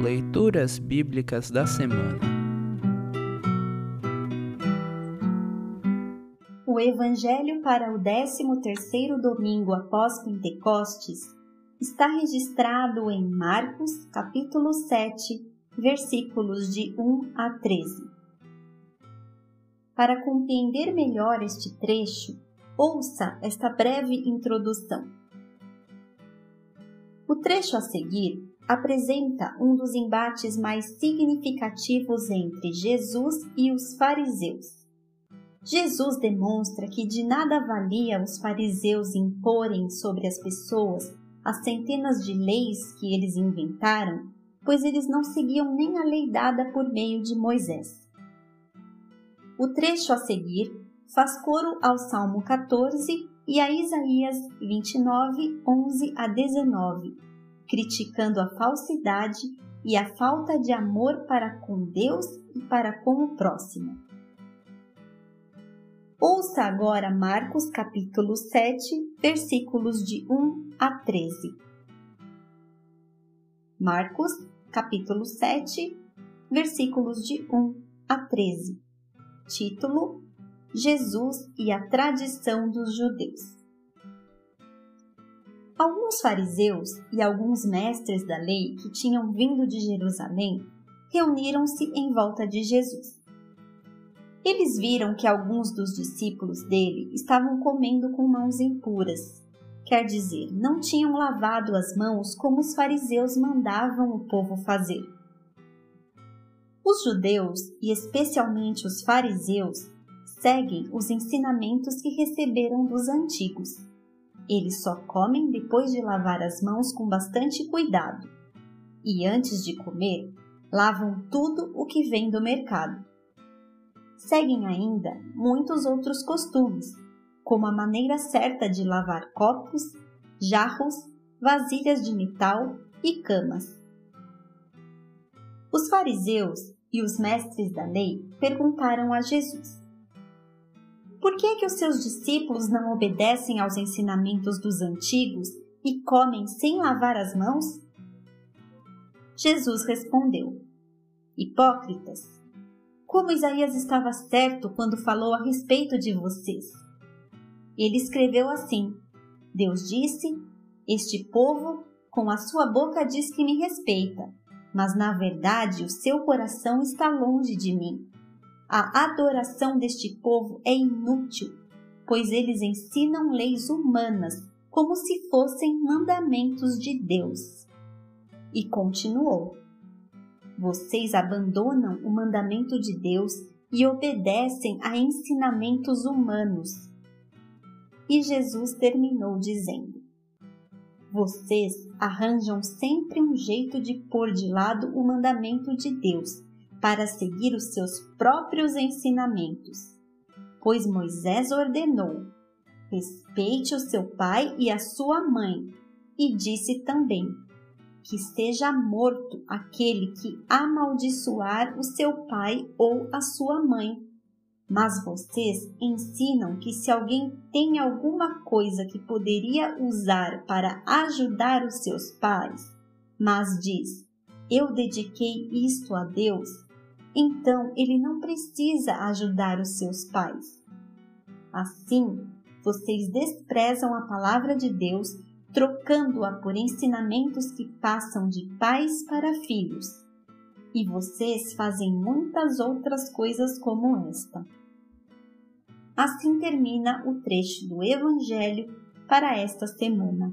Leituras Bíblicas da Semana O Evangelho para o 13º domingo após Pentecostes está registrado em Marcos, capítulo 7, versículos de 1 a 13. Para compreender melhor este trecho, ouça esta breve introdução. O trecho a seguir apresenta um dos embates mais significativos entre Jesus e os fariseus. Jesus demonstra que de nada valia os fariseus imporem sobre as pessoas as centenas de leis que eles inventaram, pois eles não seguiam nem a lei dada por meio de Moisés. O trecho a seguir faz coro ao Salmo 14 e a Isaías 29, 11 a 19 criticando a falsidade e a falta de amor para com Deus e para com o próximo. Ouça agora Marcos capítulo 7, versículos de 1 a 13. Marcos capítulo 7, versículos de 1 a 13. Título: Jesus e a tradição dos judeus. Alguns fariseus e alguns mestres da lei que tinham vindo de Jerusalém reuniram-se em volta de Jesus. Eles viram que alguns dos discípulos dele estavam comendo com mãos impuras, quer dizer, não tinham lavado as mãos como os fariseus mandavam o povo fazer. Os judeus, e especialmente os fariseus, seguem os ensinamentos que receberam dos antigos eles só comem depois de lavar as mãos com bastante cuidado. E antes de comer, lavam tudo o que vem do mercado. Seguem ainda muitos outros costumes, como a maneira certa de lavar copos, jarros, vasilhas de metal e camas. Os fariseus e os mestres da lei perguntaram a Jesus: por que, que os seus discípulos não obedecem aos ensinamentos dos antigos e comem sem lavar as mãos? Jesus respondeu: Hipócritas, como Isaías estava certo quando falou a respeito de vocês. Ele escreveu assim: Deus disse: Este povo com a sua boca diz que me respeita, mas na verdade o seu coração está longe de mim. A adoração deste povo é inútil, pois eles ensinam leis humanas como se fossem mandamentos de Deus. E continuou: Vocês abandonam o mandamento de Deus e obedecem a ensinamentos humanos. E Jesus terminou dizendo: Vocês arranjam sempre um jeito de pôr de lado o mandamento de Deus para seguir os seus próprios ensinamentos. Pois Moisés ordenou: respeite o seu pai e a sua mãe, e disse também: que seja morto aquele que amaldiçoar o seu pai ou a sua mãe. Mas vocês ensinam que se alguém tem alguma coisa que poderia usar para ajudar os seus pais, mas diz: Eu dediquei isto a Deus, então ele não precisa ajudar os seus pais. Assim, vocês desprezam a palavra de Deus, trocando-a por ensinamentos que passam de pais para filhos. E vocês fazem muitas outras coisas como esta. Assim termina o trecho do Evangelho para esta semana.